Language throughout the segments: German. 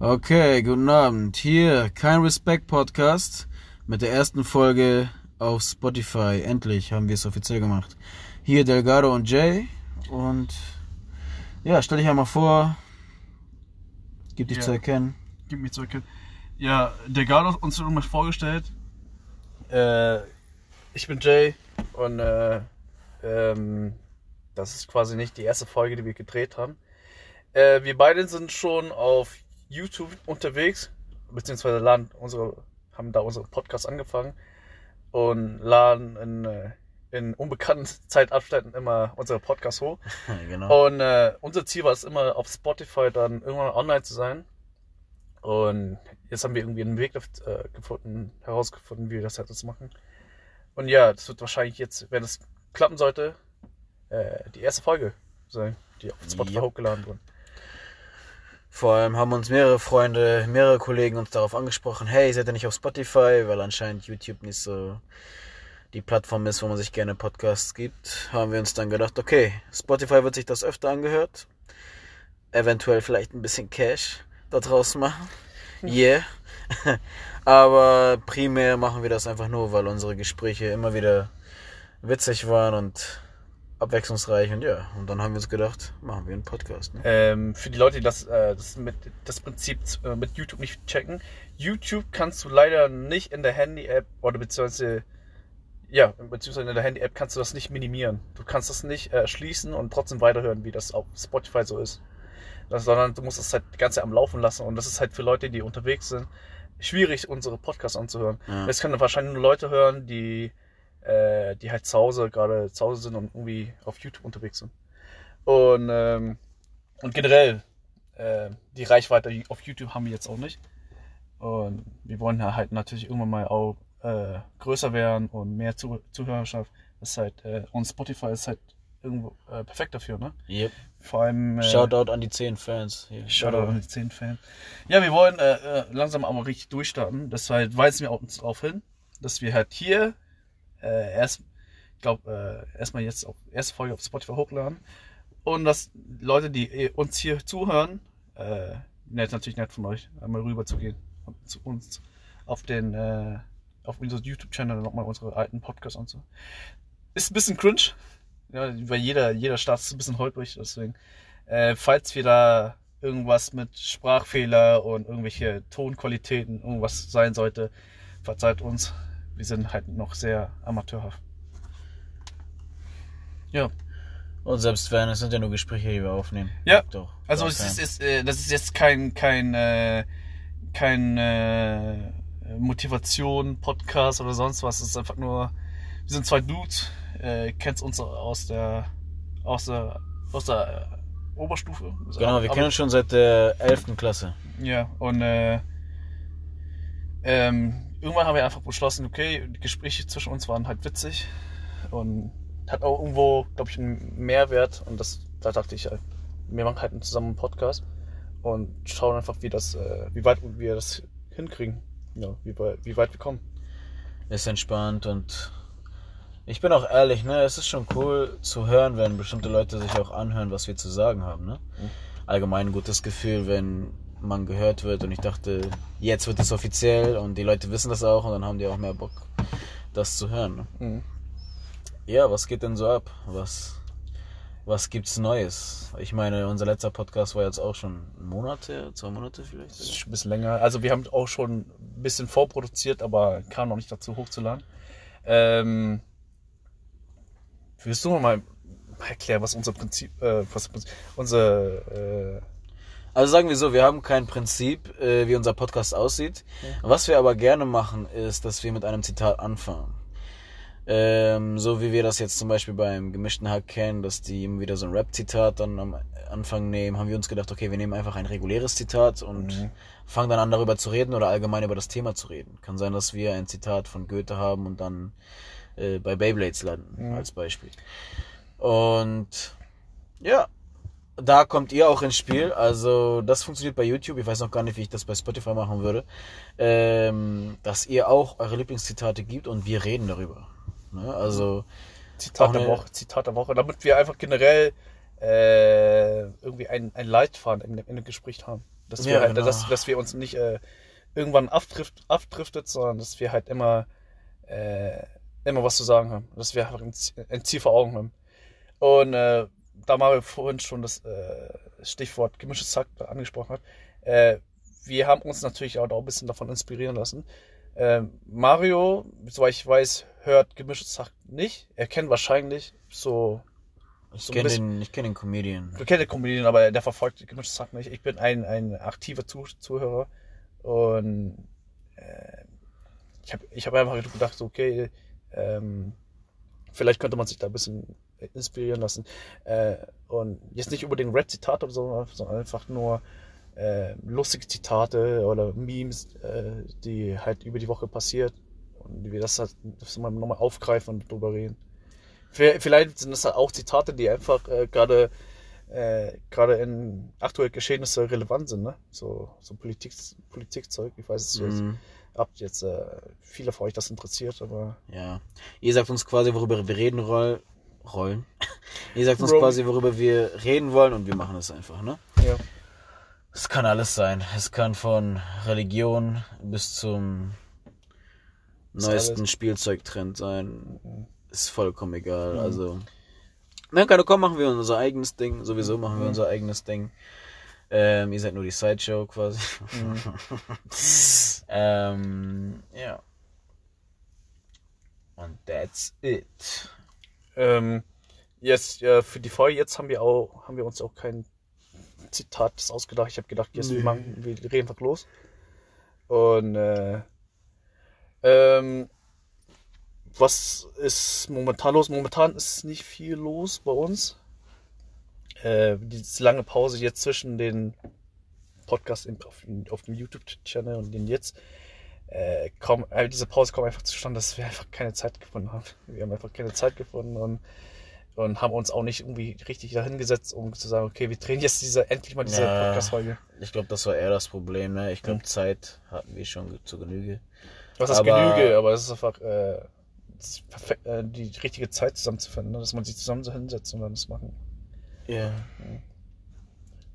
Okay, guten Abend. Hier kein Respect Podcast mit der ersten Folge auf Spotify. Endlich haben wir es offiziell gemacht. Hier Delgado und Jay und ja, stell dich einmal vor. Gib dich Ja. zu erkennen. Gib mich zu erkennen. Ja, Delgado hat uns nochmal vorgestellt. Äh, ich bin Jay und äh, ähm, das ist quasi nicht die erste Folge, die wir gedreht haben. Äh, wir beide sind schon auf YouTube unterwegs, beziehungsweise laden unsere, haben da unsere Podcasts angefangen und laden in, äh, in unbekannten Zeitabständen immer unsere Podcasts hoch. genau. Und äh, unser Ziel war es immer, auf Spotify dann irgendwann online zu sein. Und jetzt haben wir irgendwie einen Weg äh, gefunden, herausgefunden, wie wir das halt jetzt machen. Und ja, das wird wahrscheinlich jetzt, wenn es klappen sollte, äh, die erste Folge sein, die auf Spotify Yep. hochgeladen wurde. Vor allem haben uns mehrere Freunde, mehrere Kollegen uns darauf angesprochen, hey, seid ihr nicht auf Spotify, weil anscheinend YouTube nicht so die Plattform ist, wo man sich gerne Podcasts gibt, haben wir uns dann gedacht, okay, Spotify wird sich das öfter angehört, eventuell vielleicht ein bisschen Cash da draus machen, yeah, aber primär machen wir das einfach nur, weil unsere Gespräche immer wieder witzig waren und abwechslungsreich und ja, und dann haben wir uns gedacht, machen wir einen Podcast. Ne? Ähm, für die Leute, die das, äh, das, mit, das Prinzip äh, mit YouTube nicht checken. YouTube kannst du leider nicht in der Handy-App oder beziehungsweise, ja, beziehungsweise in der Handy-App kannst du das nicht minimieren. Du kannst das nicht äh, schließen und trotzdem weiterhören, wie das auf Spotify so ist. Das, sondern du musst es halt die ganze Zeit am Laufen lassen und das ist halt für Leute, die unterwegs sind, schwierig, unsere Podcasts anzuhören. Ja. Das können wahrscheinlich nur Leute hören, die, äh, die halt zu Hause, gerade zu Hause sind und irgendwie auf YouTube unterwegs sind. Und, ähm, und generell, äh, die Reichweite auf YouTube haben wir jetzt auch nicht. Und wir wollen ja halt natürlich irgendwann mal auch äh, größer werden und mehr Zuh Zuhörerschaft. Das ist halt, äh, und Spotify ist halt irgendwo äh, perfekt dafür, ne? Yep. Vor allem. Äh, Shoutout an die 10 Fans. Hier. Shoutout an die 10 Fans. Ja, wir wollen äh, äh, langsam aber richtig durchstarten. Deshalb weisen wir uns darauf hin, dass wir halt hier äh, erst, ich glaube, äh, erstmal jetzt auf erste Folge auf Spotify hochladen. Und dass Leute, die äh, uns hier zuhören, äh, nett, natürlich nett von euch, einmal rüber zu gehen und zu uns auf den, äh, auf unser YouTube-Channel nochmal unsere alten Podcasts und so. Ist ein bisschen cringe. Ja, weil jeder, jeder Start ist ein bisschen holprig, deswegen. Äh, falls wir da irgendwas mit Sprachfehler und irgendwelche Tonqualitäten irgendwas sein sollte, verzeiht uns. Wir sind halt noch sehr amateurhaft. Ja, Und selbst wenn, es sind ja nur Gespräche, die wir aufnehmen. Ja, Doch. also es ist, ist, äh, das ist jetzt kein kein äh, kein äh, Motivation Podcast oder sonst was. Es ist einfach nur, wir sind zwei Dudes, äh, kennst uns aus der aus der aus der äh, Oberstufe. Genau, wir kennen uns schon seit der 11. Klasse. Ja, und äh, ähm, irgendwann haben wir einfach beschlossen, okay, die Gespräche zwischen uns waren halt witzig und hat auch irgendwo, glaube ich, einen Mehrwert und das, da dachte ich, halt, wir machen halt zusammen einen Podcast und schauen einfach, wie das, äh, wie weit wir das hinkriegen, ja, wie, weit- wie weit wir kommen. Ist entspannt und ich bin auch ehrlich, ne, es ist schon cool zu hören, wenn bestimmte Leute sich auch anhören, was wir zu sagen haben, ne? Mhm. Allgemein ein gutes Gefühl, wenn man gehört wird und ich dachte, jetzt wird es offiziell und die Leute wissen das auch und dann haben die auch mehr Bock, das zu hören. Mhm. Ja, was geht denn so ab? Was, was gibt's Neues? Ich meine, unser letzter Podcast war jetzt auch schon ein Monat her, zwei Monate vielleicht. Ist ein bisschen länger. Also wir haben auch schon ein bisschen vorproduziert, aber kam noch nicht dazu hochzuladen. Ähm, willst du noch mal erklären, was unser Prinzip, äh, was unser, äh, Also sagen wir so, wir haben kein Prinzip, äh, wie unser Podcast aussieht. Was wir aber gerne machen, ist, dass wir mit einem Zitat anfangen. Ähm, so wie wir das jetzt zum Beispiel beim gemischten Hack kennen, dass die immer wieder so ein Rap-Zitat dann am Anfang nehmen, haben wir uns gedacht, okay, wir nehmen einfach ein reguläres Zitat und Mhm. fangen dann an darüber zu reden oder allgemein über das Thema zu reden. Kann sein, dass wir ein Zitat von Goethe haben und dann äh, bei Beyblades landen, Mhm. als Beispiel. Und ja, da kommt ihr auch ins Spiel. Also das funktioniert bei YouTube. Ich weiß noch gar nicht, wie ich das bei Spotify machen würde. Ähm, dass ihr auch eure Lieblingszitate gibt und wir reden darüber. Ne? Also Zitat der Woche, Zitat der Woche, damit wir einfach generell äh, irgendwie ein, ein Leitfaden in, in dem Gespräch haben. Dass wir halt, genau. dass, dass wir uns nicht äh, irgendwann abdrift, abdriftet, sondern dass wir halt immer, äh, immer was zu sagen haben. Dass wir einfach ein Ziel, ein Ziel vor Augen haben. Und äh, da Mario vorhin schon das äh, Stichwort gemischtes Zack angesprochen hat, äh, wir haben uns natürlich auch, ein bisschen davon inspirieren lassen. Ähm, Mario, soweit ich weiß, hört gemischtes Zack nicht. Er kennt wahrscheinlich so Ich So kenne den, ich kenn den Comedian. Du kennst den Comedian, aber der verfolgt gemischtes Zack nicht. Ich bin ein, ein aktiver Zuh Zuhörer und äh, ich habe ich hab einfach gedacht, so, okay, ähm, vielleicht könnte man sich da ein bisschen inspirieren lassen. Äh, und jetzt nicht unbedingt Rap-Zitate oder so, sondern einfach nur äh, lustige Zitate oder Memes, äh, die halt über die Woche passiert und wie wir das halt nochmal aufgreifen und drüber reden. Vi- Vielleicht sind das halt auch Zitate, die einfach äh, gerade äh, gerade in aktuellen Geschehnissen relevant sind, ne? So, so Politik, Politikzeug. Ich weiß es jetzt, Mhm. ob jetzt äh, viele von euch das interessiert, aber Ja. Ihr sagt uns quasi, worüber wir reden roll, rollen. Ihr sagt uns Rollen. quasi, worüber wir reden wollen und wir machen es einfach, ne? ja. Es kann alles sein. Es kann von Religion bis zum neuesten. Spielzeugtrend sein. Ist vollkommen egal. Mhm. Also. Na, keine komm, machen wir unser eigenes Ding. Sowieso machen wir Mhm. unser eigenes Ding. Ähm, ihr seid nur die Sideshow quasi. Mhm. ähm, ja. Und that's it. Ähm, jetzt, äh, für die Folge jetzt haben wir auch, haben wir uns auch kein Zitat ausgedacht. Ich habe gedacht, jetzt wir, Nee. machen, wir reden einfach los. Und äh, ähm, was ist momentan los? Momentan ist nicht viel los bei uns. Äh, diese lange Pause jetzt zwischen den Podcasts auf, auf dem YouTube-Channel und den jetzt. Äh, kaum, äh, diese Pause kommt einfach zustande, dass wir einfach keine Zeit gefunden haben. Wir haben einfach keine Zeit gefunden und, und haben uns auch nicht irgendwie richtig dahingesetzt, um zu sagen, okay, wir drehen jetzt diese, endlich mal diese Ja. Podcast-Folge. Ich glaube, das war eher das Problem. Ne? Ich glaube, Mhm. Zeit hatten wir schon zur Genüge. Was ist Aber- Genüge, aber es ist einfach äh, ist perfekt, äh, die richtige Zeit zusammenzufinden, ne? dass man sich zusammen so hinsetzt und dann das machen. Ja.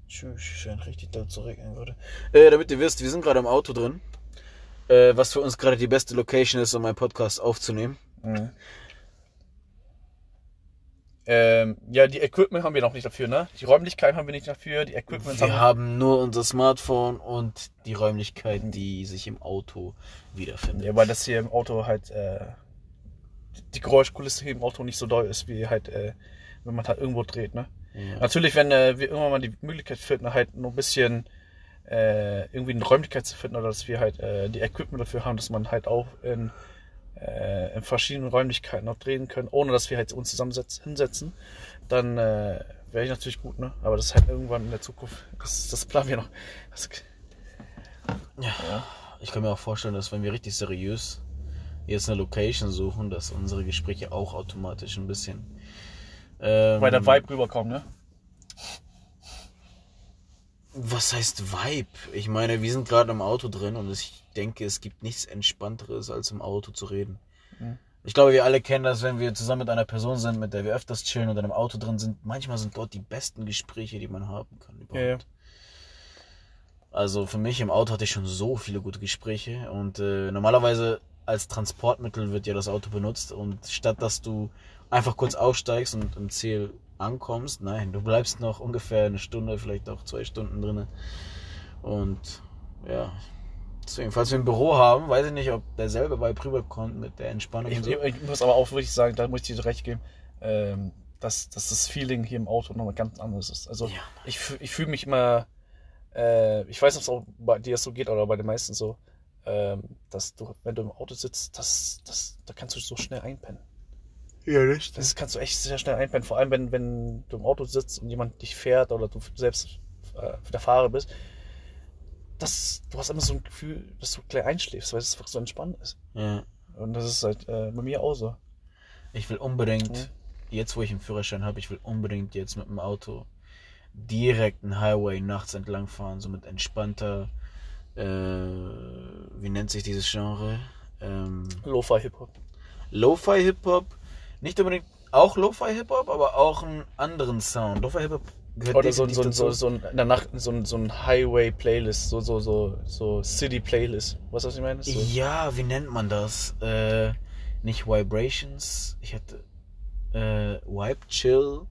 Tschüss, scheint richtig doll zu regnen gerade. Äh, damit ihr wisst, wir sind gerade im Auto drin. Äh, was für uns gerade die beste Location ist, um einen Podcast aufzunehmen. Ähm, ja, die Equipment haben wir noch nicht dafür, ne? Die Räumlichkeiten haben wir nicht dafür, die Equipment Wir haben haben nur unser Smartphone und die Räumlichkeiten, die sich im Auto wiederfinden. Ja, weil das hier im Auto halt, äh, die Geräuschkulisse hier im Auto nicht so doll ist, wie halt, äh, wenn man halt irgendwo dreht, ne? Ja. Natürlich, wenn äh, wir irgendwann mal die Möglichkeit finden, halt nur ein bisschen äh, irgendwie eine Räumlichkeit zu finden oder dass wir halt äh, die Equipment dafür haben, dass man halt auch in, äh, in verschiedenen Räumlichkeiten auch drehen können, ohne dass wir halt uns zusammen hinsetzen, dann äh, wäre ich natürlich gut, ne? Aber das ist halt irgendwann in der Zukunft. Das, das planen wir noch. Das, Ich kann mir auch vorstellen, dass wenn wir richtig seriös jetzt eine Location suchen, dass unsere Gespräche auch automatisch ein bisschen ähm, weil der Vibe rüberkommt, ne? Was heißt Vibe? Ich meine, wir sind gerade im Auto drin und ich denke, es gibt nichts Entspannteres, als im Auto zu reden. Mhm. Ich glaube, wir alle kennen das, wenn wir zusammen mit einer Person sind, mit der wir öfters chillen und dann im Auto drin sind. Manchmal sind dort die besten Gespräche, die man haben kann. Überhaupt. Ja, ja. Also für mich im Auto hatte ich schon so viele gute Gespräche und äh, normalerweise als Transportmittel wird ja das Auto benutzt und statt dass du einfach kurz aussteigst und im Ziel ankommst, nein, du bleibst noch ungefähr eine Stunde, vielleicht auch zwei Stunden drinne und ja, deswegen, falls wir ein Büro haben, weiß ich nicht, ob derselbe Vibe rüberkommt mit der Entspannung Ich, so. ich, muss aber auch wirklich sagen, da muss ich dir recht geben, ähm, dass, dass das Feeling hier im Auto nochmal ganz anderes ist. Also Ja. ich, ich fühle mich immer, äh, ich weiß nicht, ob es auch bei dir so geht oder bei den meisten so, ähm, dass du, wenn du im Auto sitzt, das, das, da kannst du so schnell einpennen. Ja, richtig. Das kannst du echt sehr schnell einpennen. Vor allem, wenn, wenn du im Auto sitzt und jemand dich fährt oder du selbst äh, der Fahrer bist. Das, du hast immer so ein Gefühl, dass du gleich einschläfst, weil es einfach so entspannt ist. Ja. Und das ist halt äh, bei mir auch so. Ich will unbedingt, Mhm. jetzt wo ich einen Führerschein habe, ich will unbedingt jetzt mit dem Auto direkt einen Highway nachts entlang fahren, so mit entspannter, äh, wie nennt sich dieses Genre? Ähm, Lo-Fi Hip-Hop. Lo-Fi Hip-Hop. Nicht unbedingt auch Lo-Fi-Hip-Hop, aber auch einen anderen Sound. Lo-Fi-Hip-Hop gehört Oder so, so, so, so, ein, danach so, ein- so ein Highway-Playlist, so, so, so, so City-Playlist. Du, was ich meine? So, Ja, wie nennt man das? Äh, nicht Vibrations. Ich hatte äh, Vibe Chill.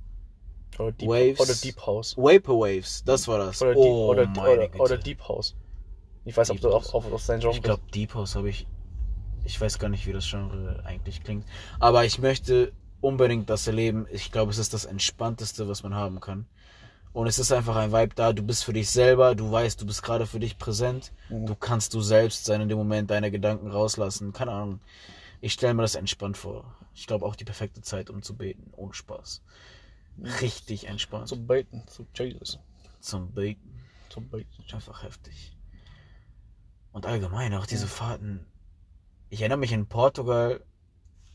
oder, Deep, Waves. oder Deep House. Vaporwaves, das war das. Oder, Deep, oh, oder, meine oder, Güte. oder Deep House. Ich weiß, ob Deep du House. auf, auf, auf dein Genre Ich glaube, Deep House habe ich. Ich weiß gar nicht, wie das Genre eigentlich klingt. Aber ich möchte unbedingt das erleben. Ich glaube, es ist das Entspannteste, was man haben kann. Und es ist einfach ein Vibe da. Du bist für dich selber. Du weißt, du bist gerade für dich präsent. Mhm. Du kannst du selbst sein in dem Moment, deine Gedanken rauslassen. Keine Ahnung. Ich stelle mir das entspannt vor. Ich glaube auch die perfekte Zeit, um zu beten. Ohne Spaß. Richtig entspannt. Zum Beten, zu Jesus. Zum Beten. Zum Beten. Einfach heftig. Und allgemein auch diese Fahrten. Ich erinnere mich in Portugal.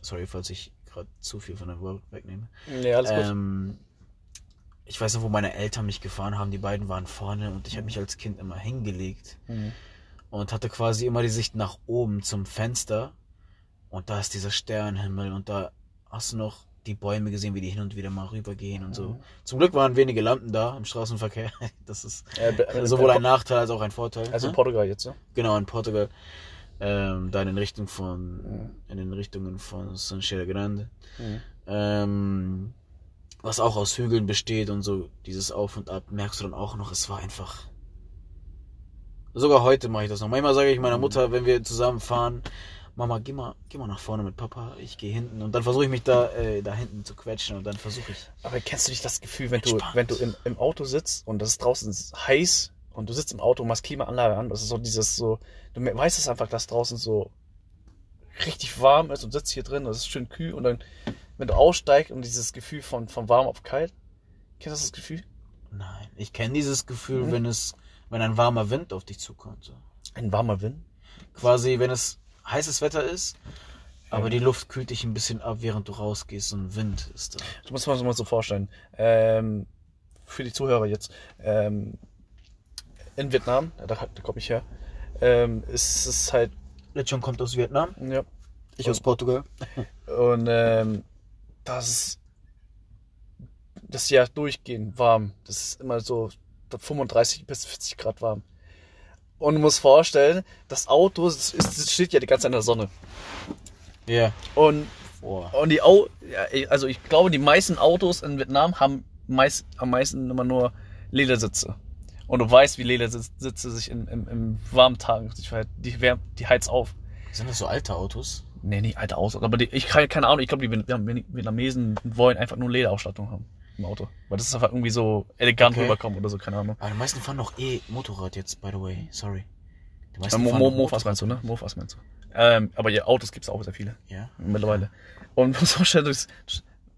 Sorry, falls ich gerade zu viel von der Wort wegnehme. Nee, alles gut. Ähm, ich weiß noch, wo meine Eltern mich gefahren haben. Die beiden waren vorne und ich habe mich als Kind immer hingelegt Mhm. und hatte quasi immer die Sicht nach oben zum Fenster. Und da ist dieser Sternenhimmel und da hast du noch die Bäume gesehen, wie die hin und wieder mal rübergehen und so. Mhm. Zum Glück waren wenige Lampen da im Straßenverkehr. Das ist Äh, sowohl ein Nachteil als auch ein Vorteil. Also in ne? Portugal jetzt, ne? Genau, in Portugal. Ähm, da in den Richtung von, Mhm. in den Richtungen von Sancheira Grande. Mhm. Ähm, was auch aus Hügeln besteht und so, dieses Auf und Ab, merkst du dann auch noch, es war einfach. Sogar heute mache ich das noch. Manchmal sage ich meiner Mutter, wenn wir zusammen fahren, Mama, geh mal, geh mal nach vorne mit Papa, ich gehe hinten. Und dann versuche ich mich da, äh, da hinten zu quetschen und dann versuche ich. Aber kennst du nicht das Gefühl, wenn du, Entspannt. wenn du im, im Auto sitzt und das ist draußen heiß und du sitzt im Auto und machst Klimaanlage an, das ist so dieses so, du weißt es einfach, dass draußen so richtig warm ist und sitzt hier drin, das ist schön kühl und dann, wenn du aussteigst und dieses Gefühl von, von warm auf kalt, kennst du das Gefühl? Nein, ich kenne dieses Gefühl, Mhm. wenn es, wenn ein warmer Wind auf dich zukommt. So. Ein warmer Wind? Quasi, wenn es heißes Wetter ist, aber Ja. die Luft kühlt dich ein bisschen ab, während du rausgehst und Wind ist da. Das muss man sich mal so vorstellen. Ähm, für die Zuhörer jetzt. Ähm, in Vietnam, da, da komme ich her, ähm, ist es halt, Lechon kommt aus Vietnam, ja, ich aus Portugal. Und ähm, das ist das Jahr durchgehend warm. Das ist immer so 35 bis 40 Grad warm. Und du musst vorstellen, das Auto ist, es steht ja die ganze Zeit in der Sonne. Ja. Und, Boah. und die Au also ich glaube, die meisten Autos in Vietnam haben meist, am meisten immer nur Ledersitze. Und du weißt, wie Ledersitze sich in, im, im warmen Tagen, die, ver- die, heizt auf. Sind das so alte Autos? Nee, nicht alte Autos, aber die, ich keine, keine Ahnung, ich glaube, die Vietnam- Vietnamesen wollen einfach nur Lederausstattung haben im Auto. Weil das ist einfach irgendwie so elegant Okay. rüberkommen oder so, keine Ahnung. Aber die meisten fahren noch eh Motorrad jetzt, by the way. Sorry. Die meisten Mo fahren Mo Mofas meinst du, ne? Mofas meinst du. Ähm, aber ja, Autos gibt's auch sehr viele Ja. mittlerweile. Und du musst vorstellen,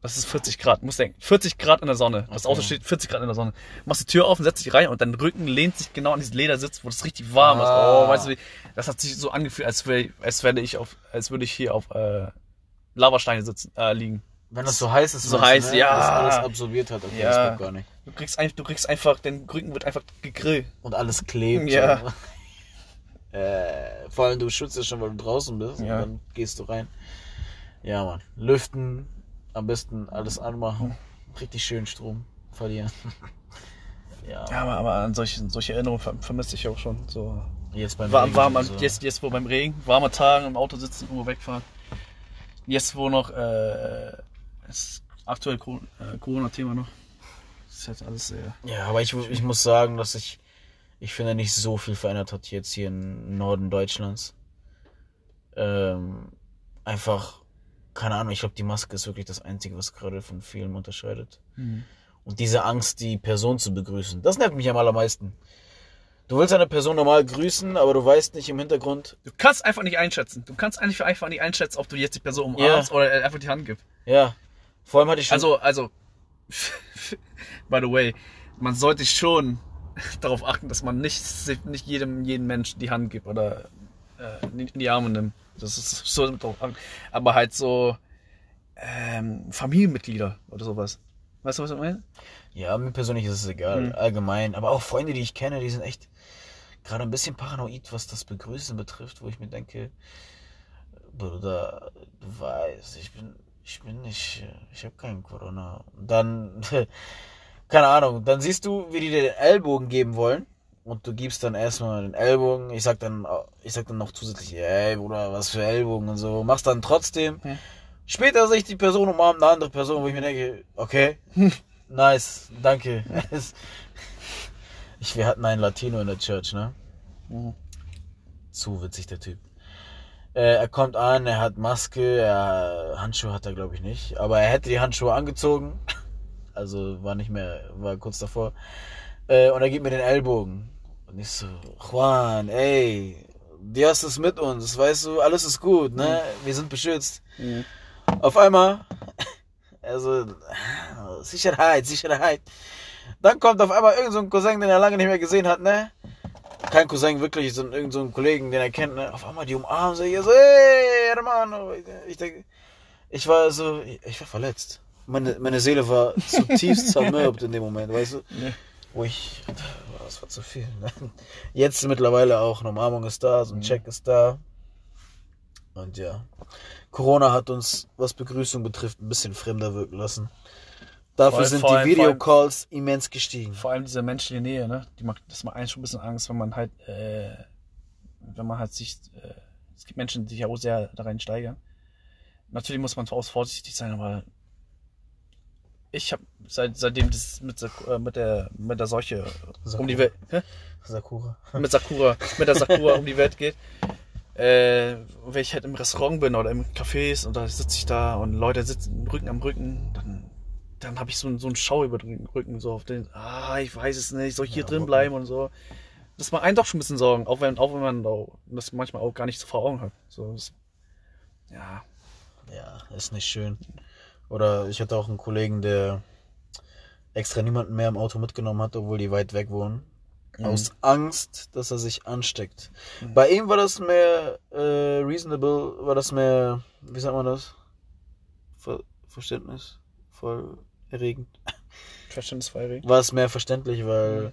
das ist 40 Grad. Du musst denken, 40 Grad in der Sonne. Das. Auto steht 40 Grad in der Sonne. Machst die Tür auf und setzt dich rein und dein Rücken lehnt sich genau an diesen Ledersitz, wo das richtig warm Ah. ist. Oh, weißt du, wie, das hat sich so angefühlt, als wäre als werde ich auf, als würde ich hier auf äh, Lavasteine sitzen, äh, liegen. Wenn das so heiß ist, So heiß, ne? ja. Das alles absorbiert hat, okay, Ja. das geht gar nicht. Du kriegst einfach, du kriegst einfach, dein Rücken wird einfach gegrillt. Und alles klebt. Ja. Äh, vor allem du schützt ja schon, weil du draußen bist. Ja. Und dann gehst du rein. Ja, Mann. Lüften, am besten alles anmachen. Richtig schön Strom verlieren. ja. Ja, aber, aber an solche, solche Erinnerungen ver vermisse ich auch schon. So Jetzt beim warm, Regen warm, sowieso. jetzt, jetzt wo beim Regen, warmer Tagen im Auto sitzen, irgendwo wegfahren. Jetzt wo noch, äh, ist aktuell äh, Corona-Thema noch. Das ist halt alles sehr. Ja, aber ich, ich muss sagen, dass sich, ich finde, nicht so viel verändert hat jetzt hier im Norden Deutschlands. Ähm, einfach, keine Ahnung, ich glaube, die Maske ist wirklich das Einzige, was gerade von vielen unterscheidet. Und diese Angst, die Person zu begrüßen, das nervt mich am allermeisten. Du willst eine Person normal grüßen, aber du weißt nicht im Hintergrund, Du kannst einfach nicht einschätzen. Du kannst eigentlich einfach nicht einschätzen, ob du jetzt die Person umarmst Ja. oder einfach die Hand gibst. ja. Vor allem hatte ich schon, Also, also, by the way, man sollte schon darauf achten, dass man nicht, nicht jedem, jedem Menschen die Hand gibt oder äh, in die Arme nimmt. Das ist so drauf achten. Aber halt so ähm, Familienmitglieder oder sowas. Weißt du, was ich meine? Ja, mir persönlich ist es egal, Mhm. allgemein. Aber auch Freunde, die ich kenne, die sind echt gerade ein bisschen paranoid, was das Begrüßen betrifft, wo ich mir denke, Bruder, du weißt, ich bin, ich bin nicht, ich habe keinen Corona. Und dann, keine Ahnung, dann siehst du, wie die dir den Ellbogen geben wollen. Und du gibst dann erstmal den Ellbogen. Ich sag dann, ich sag dann noch zusätzlich, ey Bruder, was für Ellbogen und so. Machst dann trotzdem. Hm. Später sehe ich die Person umarmt eine andere Person, wo ich mir denke, okay, nice, danke. ich, wir hatten einen Latino in der Church, ne? Mhm. Zu witzig, der Typ. Äh, er kommt an, er hat Maske, er, Handschuhe hat er, glaube ich, nicht. Aber er hätte die Handschuhe angezogen. Also war nicht mehr, war kurz davor. Äh, und er gibt mir den Ellbogen. Und ich so, Juan, ey, Dios ist mit uns, weißt du, alles ist gut, ne? Wir sind beschützt. Mhm. Auf einmal, also, Sicherheit, Sicherheit. Dann kommt auf einmal irgend so ein Cousin, den er lange nicht mehr gesehen hat, ne? Kein Cousin, wirklich, sondern irgend so ein Kollegen, den er kennt, ne? Auf einmal die umarmen sich, so, hey, hermano. Ich denke, ich war so, ich war verletzt. Meine, meine Seele war zutiefst zermürbt in dem Moment, weißt du? Nee. Wo ich, das war zu viel. Ne? Jetzt mittlerweile auch eine Umarmung ist da, so ein Mhm. Check ist da. Und ja, Corona hat uns, was Begrüßung betrifft, ein bisschen fremder wirken lassen. Dafür allem- sind die Videocalls immens gestiegen. Vor allem diese menschliche Nähe, ne? Die macht, das macht einen schon ein bisschen Angst, wenn man halt, äh, wenn man halt sich, äh, es gibt Menschen, die sich ja auch sehr da rein steigern. Natürlich muss man auch vorsichtig sein, aber ich habe seit, seitdem das mit der, äh, mit der, mit der Seuche um die Welt, hä? Sakura. mit Sakura, mit der Sakura um die Welt geht. Äh, wenn ich halt im Restaurant bin oder im Cafés und da sitze ich da und Leute sitzen Rücken am Rücken, dann, dann habe ich so, einen- so einen Schau über den Rücken, so auf den, ah, ich weiß es nicht, soll ich hier Ja, drin bleiben und so. Das macht einen doch schon ein bisschen Sorgen, auch wenn, auch wenn man das manchmal auch gar nicht so vor Augen hat. So, das, ja, Ja, ist nicht schön. Oder ich hatte auch einen Kollegen, der extra niemanden mehr im Auto mitgenommen hat, obwohl die weit weg wohnen. Mhm. Aus Angst, dass er sich ansteckt. Mhm. Bei ihm war das mehr äh, reasonable, war das mehr, wie sagt man das? Ver Verständnis? Voll erregend. verständnisfrei. War es mehr verständlich, weil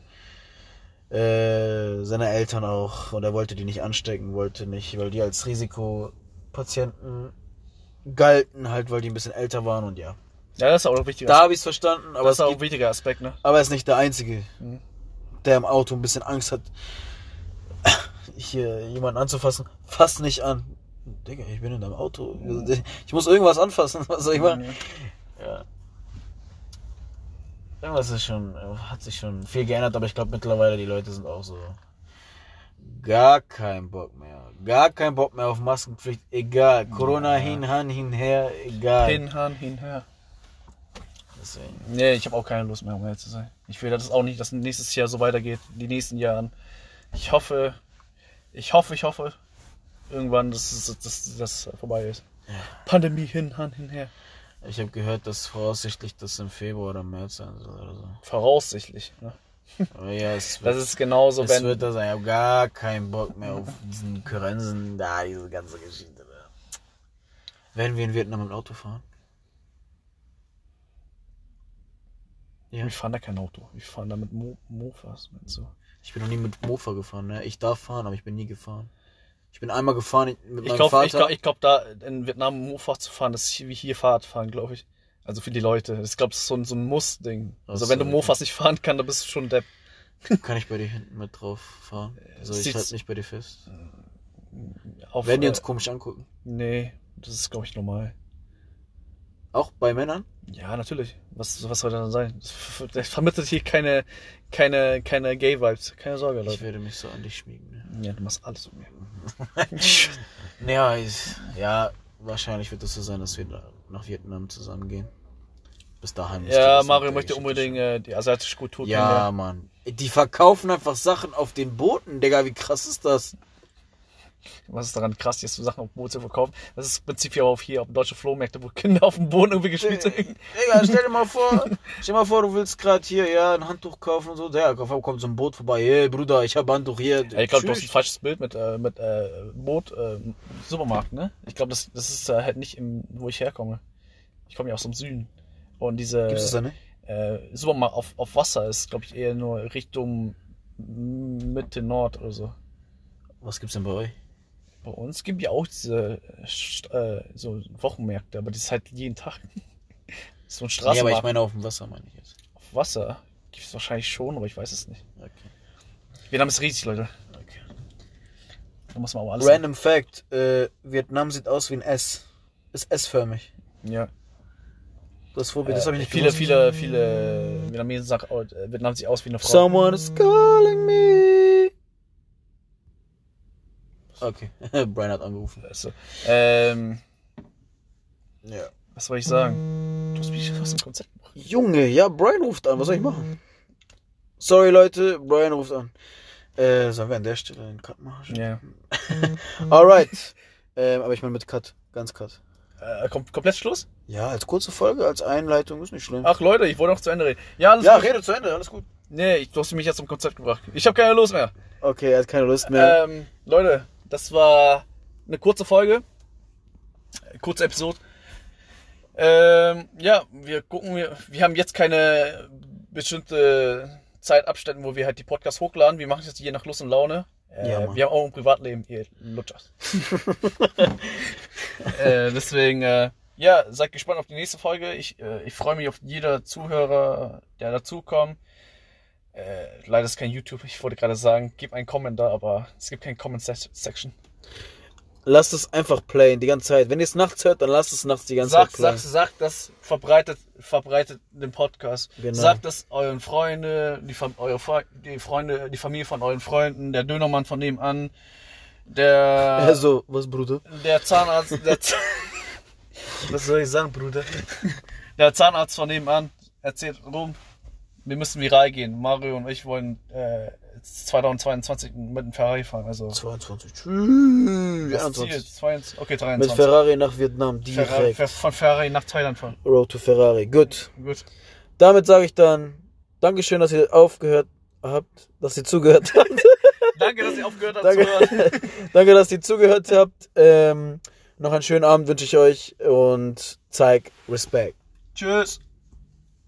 äh, seine Eltern auch, und er wollte die nicht anstecken, wollte nicht, weil die als Risikopatienten galten, halt, weil die ein bisschen älter waren und ja. Ja, das ist auch ein wichtiger, Da habe ich es verstanden, aber das es ist auch ein wichtiger Aspekt, ne? aber er ist nicht der Einzige, Mhm. der im Auto ein bisschen Angst hat, hier jemanden anzufassen. Fass nicht an. Digga, ich bin in deinem Auto. Ich muss irgendwas anfassen. Was soll ich machen? Ja. Irgendwas ist schon, hat sich schon viel geändert, aber ich glaube mittlerweile die Leute sind auch so. Gar kein Bock mehr. Gar kein Bock mehr auf Maskenpflicht. Egal. Corona Ja. hin, han, hinher. Egal. Hin, Han, hinher. Deswegen. Nee, ich habe auch keine Lust mehr, um ehrlich zu sein. Ich will das auch nicht, dass nächstes Jahr so weitergeht, die nächsten Jahren. Ich hoffe, ich hoffe, ich hoffe, irgendwann, dass das, vorbei ist. Pandemie hin, Han, hinher. Ich habe gehört, dass voraussichtlich das im Februar oder März sein soll oder so. Voraussichtlich. Ne? Aber ja, es wird, Das ist genauso, es wenn. wird das sein. Ich habe gar keinen Bock mehr auf diesen Grenzen, da, diese ganze Geschichte. Werden wir in Vietnam mit dem Auto fahren? Ja. Wir fahren da kein Auto. Wir fahren da mit Mo Mofas. Meinst du? Ich bin noch nie mit Mofa gefahren, ne? Ich darf fahren, aber ich bin nie gefahren. Ich bin einmal gefahren mit meinem Ich glaube, Vater. ich glaub, ich glaub, da in Vietnam Mofa zu fahren, das ist wie hier Fahrradfahren, glaube ich. Also für die Leute. Ich glaube, das ist so ein, so ein Muss-Ding. Also wenn du Mofas nicht fahren kannst, dann bist du schon Depp. Kann ich bei dir hinten mit drauf fahren? Also ich halte nicht bei dir fest. Auf, Werden die äh, uns komisch angucken? Nee, das ist, glaube ich, normal. Auch bei Männern? Ja, natürlich. Was, was soll das denn sein? Das, ver- das vermittelt hier keine, keine, keine Gay-Vibes. Keine Sorge, Ich Leute. werde mich so an dich schmiegen. Ne? Ja, du machst alles mit mir. Ja, ich, ja, wahrscheinlich wird es so sein, dass wir da- nach Vietnam zusammen gehen. Bis dahin. Ja, Mario möchte unbedingt äh, die asiatische Kultur schon- Ja, Mann. Die verkaufen einfach Sachen auf den Booten, Digga. Wie krass ist das? Was ist daran krass, jetzt so Sachen auf dem Boot zu verkaufen? Das ist im Prinzip ja auch hier auf deutsche Flohmärkte, wo Kinder auf dem Boden irgendwie gespielt sind. Digga, stell dir mal vor, stell dir mal vor, du willst gerade hier, ja, ein Handtuch kaufen und so. Der kommt so ein Boot vorbei. Hey, Bruder, ich hab Handtuch hier. Ja, ich glaube, du hast ein falsches Bild mit, äh, mit äh, Boot, äh, Supermarkt, ne? Ich glaube, das, das ist äh, halt nicht im, wo ich herkomme. Ich komme ja aus dem Süden. Und diese Gibt's das da nicht? äh, Supermarkt auf, auf Wasser ist, glaube ich, eher nur Richtung Mitte Nord oder so. Was gibt's denn bei euch? Bei uns gibt ja auch diese äh, so Wochenmärkte, aber das ist halt jeden Tag. so ein Nee, Straßenmarkt. aber ich meine auf dem Wasser, meine ich jetzt. Auf Wasser gibt es wahrscheinlich schon, aber ich weiß es nicht. Okay. Vietnam ist riesig, Leute. okay. Da muss man aber alles. Random Fact: äh, Vietnam sieht aus wie ein S. Ist S-förmig. Ja. Das, Vorbild, das habe ich nicht viele, gewusst. viele, viele Vietnamesen sagen, oh, äh, Vietnam sieht aus wie eine Frau. Someone is calling me. Okay, Brian hat angerufen. Also, ähm, Ja. was soll ich sagen? Du hast mich aus dem Konzept gebracht. Junge, ja, Brian ruft an. Was soll ich machen? Sorry, Leute, Brian ruft an. Äh, sollen wir an der Stelle einen Cut machen? Ja. Alright. ähm, aber ich meine mit Cut. Ganz Cut. Äh, kom komplett Schluss? Ja, als kurze Folge, als Einleitung ist nicht schlimm. Ach Leute, ich wollte noch zu Ende reden. Ja, alles ja, gut. rede zu Ende, alles gut. Nee, ich- du hast mich jetzt zum Konzept gebracht. Ich habe keine Lust mehr. Okay, er hat keine Lust mehr. Ähm, Leute, das war eine kurze Folge. Kurze Episode. Ähm, ja, wir gucken, wir, wir haben jetzt keine bestimmte Zeitabstände, wo wir halt die Podcasts hochladen. Wir machen das je nach Lust und Laune. Äh, Ja, wir haben auch ein Privatleben, ihr Lutschers. äh, deswegen, äh, ja, seid gespannt auf die nächste Folge. Ich, äh, ich freue mich auf jeder Zuhörer, der dazukommt. Äh, leider ist kein YouTube. Ich wollte gerade sagen, gib einen Kommentar, aber es gibt kein Comment-Section. lasst es einfach playen die ganze Zeit. Wenn ihr es nachts hört, dann lasst es nachts die ganze Sagt, Zeit playen. sagt, sagt das, verbreitet, verbreitet den Podcast. Genau. Sagt das euren Freunden, die, eure Fre die Freunde, die Familie von euren Freunden, der Dönermann von nebenan, der, Also, was, Bruder? der Zahnarzt, der, Z- Was soll ich sagen, Bruder? der Zahnarzt von nebenan erzählt rum, wir müssen viral gehen. Mario und ich wollen äh, 2022 mit dem Ferrari fahren. Also 22. Tschüss. das Ziel 21. ist 22, okay, Mit 23. Ferrari nach Vietnam, Ferrari, direkt. Fer- von Ferrari nach Thailand fahren. Road to Ferrari. Gut. Gut. Damit sage ich dann Dankeschön, dass ihr aufgehört habt, dass ihr zugehört habt. Danke, dass ihr aufgehört habt zu Danke, hören. Danke dass ihr zugehört habt. Ähm, noch einen schönen Abend wünsche ich euch und zeig Respekt. Tschüss.